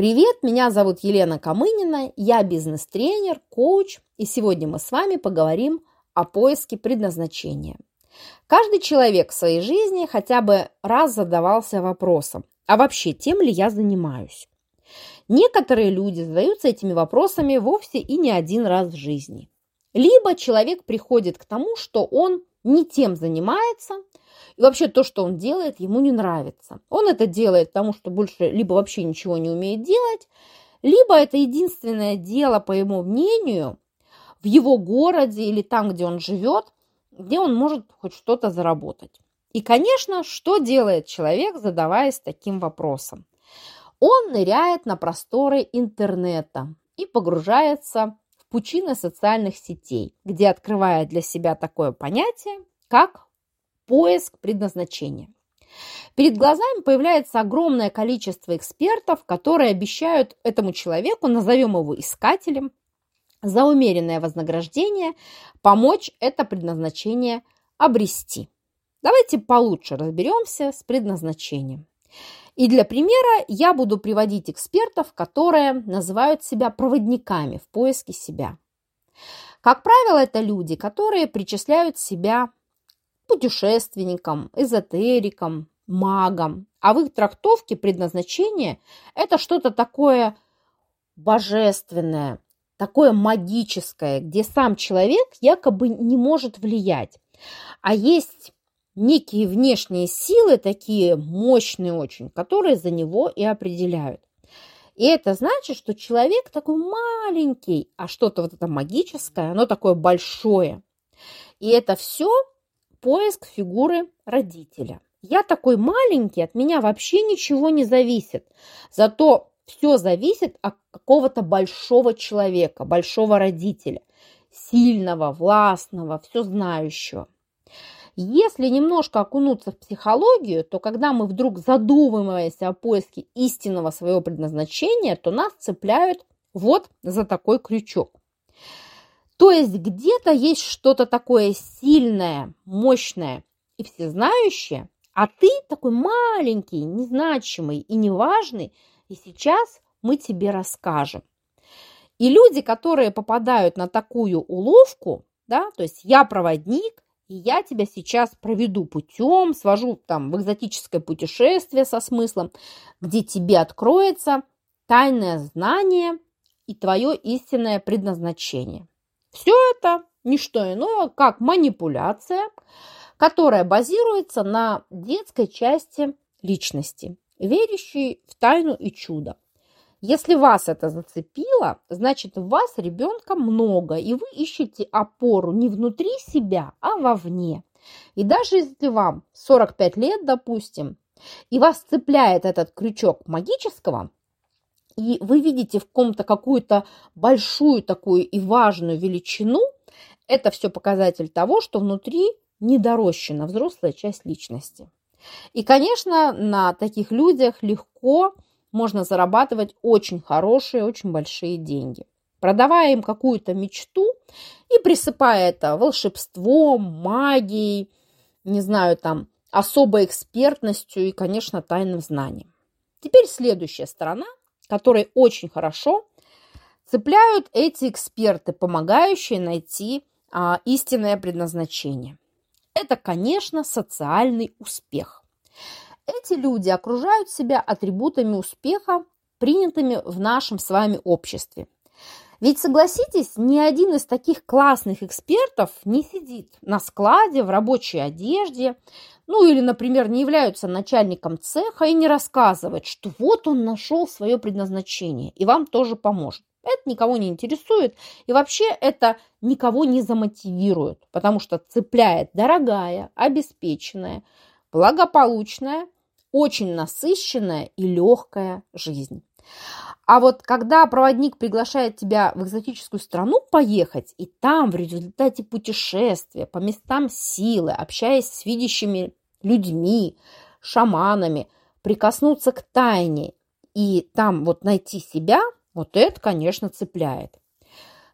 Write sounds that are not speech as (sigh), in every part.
Привет, меня зовут Елена Камынина, я бизнес-тренер, коуч, и сегодня мы с вами поговорим о поиске предназначения. Каждый человек в своей жизни хотя бы раз задавался вопросом, а вообще тем ли я занимаюсь? Некоторые люди задаются этими вопросами вовсе и не один раз в жизни. Либо человек приходит к тому, что он не тем занимается, и вообще то, что он делает, ему не нравится. Он это делает потому, что больше либо вообще ничего не умеет делать, либо это единственное дело, по его мнению, в его городе или там, где он живет, где он может хоть что-то заработать. И, конечно, что делает человек, задаваясь таким вопросом? Он ныряет на просторы интернета и погружается в пучины социальных сетей, где открывает для себя такое понятие, как поиск предназначения. Перед глазами появляется огромное количество экспертов, которые обещают этому человеку, назовем его искателем, за умеренное вознаграждение помочь это предназначение обрести. Давайте получше разберемся с предназначением. И для примера я буду приводить экспертов, которые называют себя проводниками в поиске себя. Как правило, это люди, которые причисляют себя путешественникам, эзотерикам, магам. А в их трактовке предназначение – это что-то такое божественное, такое магическое, где сам человек якобы не может влиять. А есть некие внешние силы, такие мощные очень, которые за него и определяют. И это значит, что человек такой маленький, а что-то вот это магическое, оно такое большое. И это все поиск фигуры родителя. Я такой маленький, от меня вообще ничего не зависит. Зато все зависит от какого-то большого человека, большого родителя, сильного, властного, все знающего. Если немножко окунуться в психологию, то когда мы вдруг задумываемся о поиске истинного своего предназначения, то нас цепляют вот за такой крючок. То есть где-то есть что-то такое сильное, мощное и всезнающее, а ты такой маленький, незначимый и неважный, и сейчас мы тебе расскажем. И люди, которые попадают на такую уловку, да, то есть я проводник, и я тебя сейчас проведу путем, свожу там в экзотическое путешествие со смыслом, где тебе откроется тайное знание и твое истинное предназначение. Все это не что иное, как манипуляция, которая базируется на детской части личности, верящей в тайну и чудо. Если вас это зацепило, значит у вас ребенка много, и вы ищете опору не внутри себя, а вовне. И даже если вам 45 лет, допустим, и вас цепляет этот крючок магического, и вы видите в ком-то какую-то большую такую и важную величину, это все показатель того, что внутри недорощена взрослая часть личности. И, конечно, на таких людях легко можно зарабатывать очень хорошие, очень большие деньги. Продавая им какую-то мечту и присыпая это волшебством, магией, не знаю, там, особой экспертностью и, конечно, тайным знанием. Теперь следующая сторона – которые очень хорошо цепляют эти эксперты, помогающие найти а, истинное предназначение. Это, конечно, социальный успех. Эти люди окружают себя атрибутами успеха, принятыми в нашем с вами обществе. Ведь согласитесь, ни один из таких классных экспертов не сидит на складе в рабочей одежде, ну или, например, не являются начальником цеха и не рассказывает, что вот он нашел свое предназначение и вам тоже поможет. Это никого не интересует и вообще это никого не замотивирует, потому что цепляет дорогая, обеспеченная, благополучная, очень насыщенная и легкая жизнь. А вот когда проводник приглашает тебя в экзотическую страну поехать, и там в результате путешествия по местам силы, общаясь с видящими людьми, шаманами, прикоснуться к тайне и там вот найти себя, вот это, конечно, цепляет.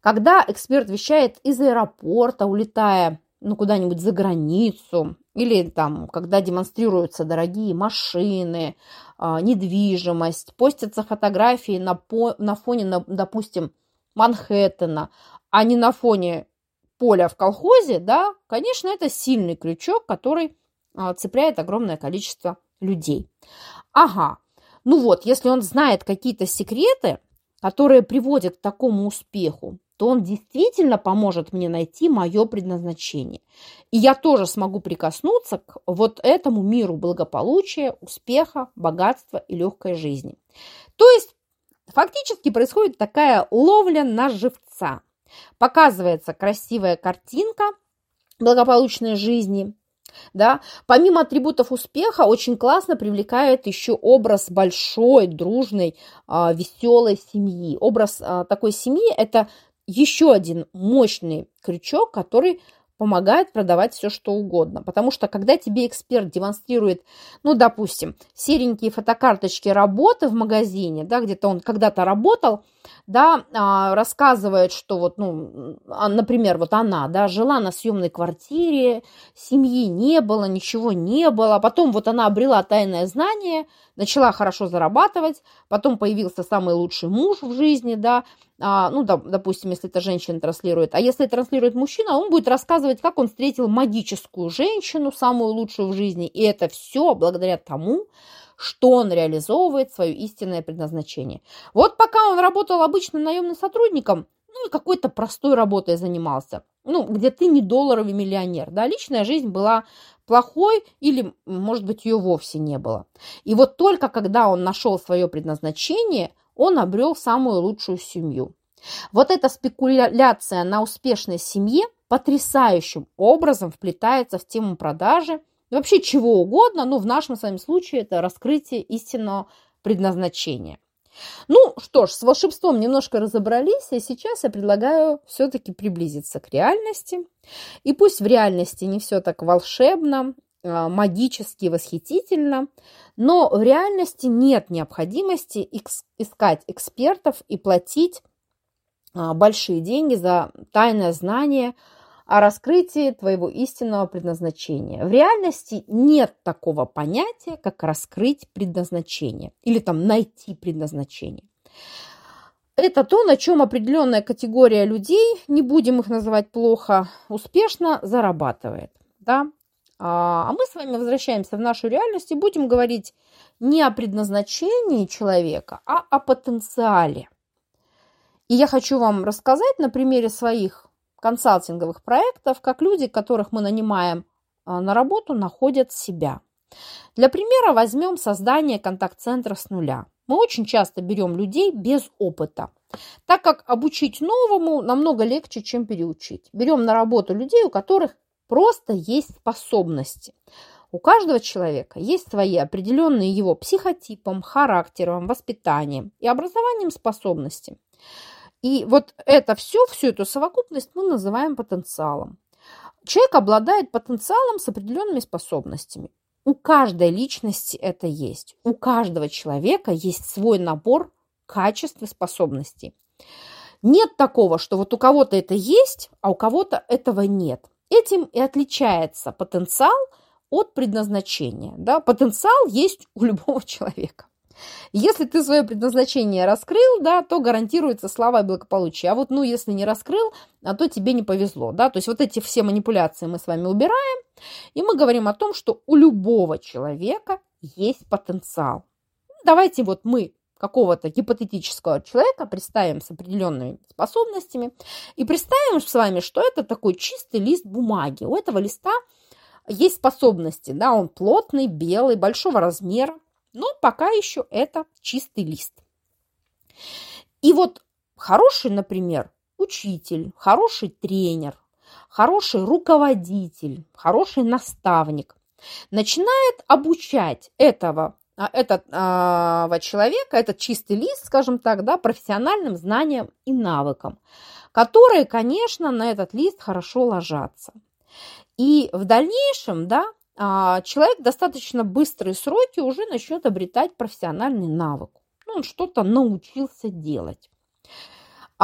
Когда эксперт вещает из аэропорта, улетая ну, куда-нибудь за границу, или там, когда демонстрируются дорогие машины, а, недвижимость, постятся фотографии на, по, на фоне, на, допустим, Манхэттена, а не на фоне поля в колхозе, да, конечно, это сильный крючок, который а, цепляет огромное количество людей. Ага, ну вот, если он знает какие-то секреты, которые приводят к такому успеху, то он действительно поможет мне найти мое предназначение. И я тоже смогу прикоснуться к вот этому миру благополучия, успеха, богатства и легкой жизни. То есть фактически происходит такая ловля на живца. Показывается красивая картинка благополучной жизни, да? Помимо атрибутов успеха, очень классно привлекает еще образ большой, дружной, а, веселой семьи. Образ а, такой семьи – это еще один мощный крючок, который помогает продавать все, что угодно. Потому что когда тебе эксперт демонстрирует, ну, допустим, серенькие фотокарточки работы в магазине, да, где-то он когда-то работал, да, а, рассказывает, что вот, ну, а, например, вот она, да, жила на съемной квартире, семьи не было, ничего не было, потом вот она обрела тайное знание, начала хорошо зарабатывать, потом появился самый лучший муж в жизни, да, а, ну, да, допустим, если это женщина транслирует, а если транслирует мужчина, он будет рассказывать, как он встретил магическую женщину, самую лучшую в жизни, и это все благодаря тому, что он реализовывает свое истинное предназначение. Вот пока он работал обычным наемным сотрудником, ну, какой-то простой работой занимался, ну, где ты не долларовый миллионер, да, личная жизнь была плохой или, может быть, ее вовсе не было. И вот только когда он нашел свое предназначение, он обрел самую лучшую семью. Вот эта спекуляция на успешной семье потрясающим образом вплетается в тему продажи – вообще чего угодно, но в нашем с вами случае это раскрытие истинного предназначения. Ну что ж, с волшебством немножко разобрались, и сейчас я предлагаю все-таки приблизиться к реальности. И пусть в реальности не все так волшебно, а, магически, восхитительно, но в реальности нет необходимости искать экспертов и платить а, большие деньги за тайное знание – о раскрытии твоего истинного предназначения. В реальности нет такого понятия, как раскрыть предназначение или там найти предназначение. Это то, на чем определенная категория людей, не будем их называть плохо, успешно зарабатывает. Да? А, а мы с вами возвращаемся в нашу реальность и будем говорить не о предназначении человека, а о потенциале. И я хочу вам рассказать на примере своих консалтинговых проектов, как люди, которых мы нанимаем а, на работу, находят себя. Для примера возьмем создание контакт-центра с нуля. Мы очень часто берем людей без опыта, так как обучить новому намного легче, чем переучить. Берем на работу людей, у которых просто есть способности. У каждого человека есть свои определенные его психотипом, характером, воспитанием и образованием способности. И вот это все, всю эту совокупность мы называем потенциалом. Человек обладает потенциалом с определенными способностями. У каждой личности это есть. У каждого человека есть свой набор качеств и способностей. Нет такого, что вот у кого-то это есть, а у кого-то этого нет. Этим и отличается потенциал от предназначения. Да? Потенциал есть у любого (laughs) человека. Если ты свое предназначение раскрыл, да, то гарантируется слава и благополучие. А вот, ну, если не раскрыл, а то тебе не повезло, да. То есть вот эти все манипуляции мы с вами убираем, и мы говорим о том, что у любого человека есть потенциал. Давайте вот мы какого-то гипотетического человека представим с определенными способностями и представим с вами, что это такой чистый лист бумаги. У этого листа есть способности, да, он плотный, белый, большого размера, но пока еще это чистый лист. И вот хороший, например, учитель, хороший тренер, хороший руководитель, хороший наставник начинает обучать этого, этого человека, этот чистый лист, скажем так, да, профессиональным знаниям и навыкам, которые, конечно, на этот лист хорошо ложатся. И в дальнейшем, да, а, человек достаточно быстрые сроки уже начнет обретать профессиональный навык. Ну, он что-то научился делать.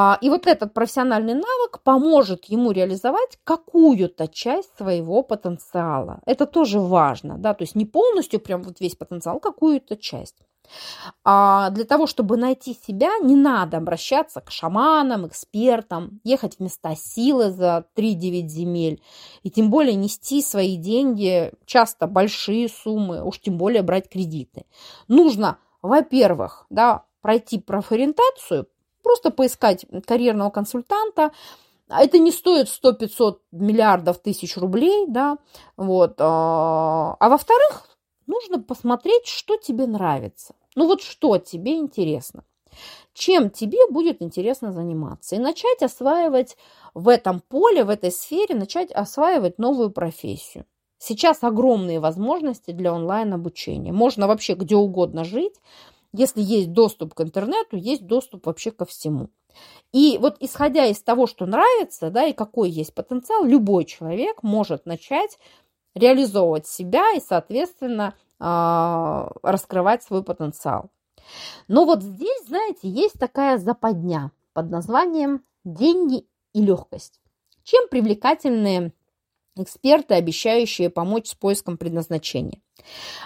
А, и вот этот профессиональный навык поможет ему реализовать какую-то часть своего потенциала. Это тоже важно, да, то есть не полностью прям вот весь потенциал, какую-то часть. А для того, чтобы найти себя, не надо обращаться к шаманам, экспертам, ехать в места силы за 3-9 земель, и тем более нести свои деньги, часто большие суммы, уж тем более брать кредиты. Нужно, во-первых, да, пройти профориентацию, просто поискать карьерного консультанта. Это не стоит 100-500 миллиардов тысяч рублей, да, вот. А, а во-вторых, нужно посмотреть, что тебе нравится. Ну вот что тебе интересно. Чем тебе будет интересно заниматься. И начать осваивать в этом поле, в этой сфере, начать осваивать новую профессию. Сейчас огромные возможности для онлайн-обучения. Можно вообще где угодно жить, если есть доступ к интернету, есть доступ вообще ко всему. И вот исходя из того, что нравится, да, и какой есть потенциал, любой человек может начать реализовывать себя и, соответственно, а, раскрывать свой потенциал. Но вот здесь, знаете, есть такая западня под названием «деньги и легкость». Чем привлекательные эксперты, обещающие помочь с поиском предназначения.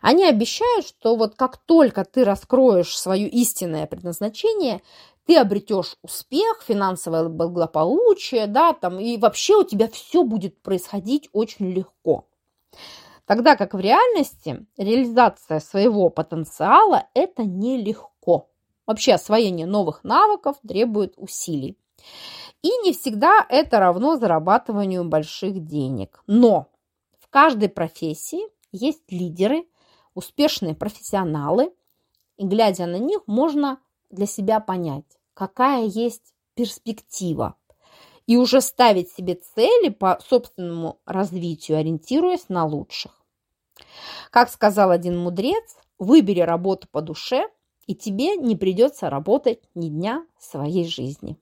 Они обещают, что вот как только ты раскроешь свое истинное предназначение, ты обретешь успех, финансовое благополучие, да, там, и вообще у тебя все будет происходить очень легко. Тогда как в реальности реализация своего потенциала – это нелегко. Вообще освоение новых навыков требует усилий. И не всегда это равно зарабатыванию больших денег. Но в каждой профессии есть лидеры, успешные профессионалы, и глядя на них, можно для себя понять, какая есть перспектива, и уже ставить себе цели по собственному развитию, ориентируясь на лучших. Как сказал один мудрец, выбери работу по душе, и тебе не придется работать ни дня своей жизни.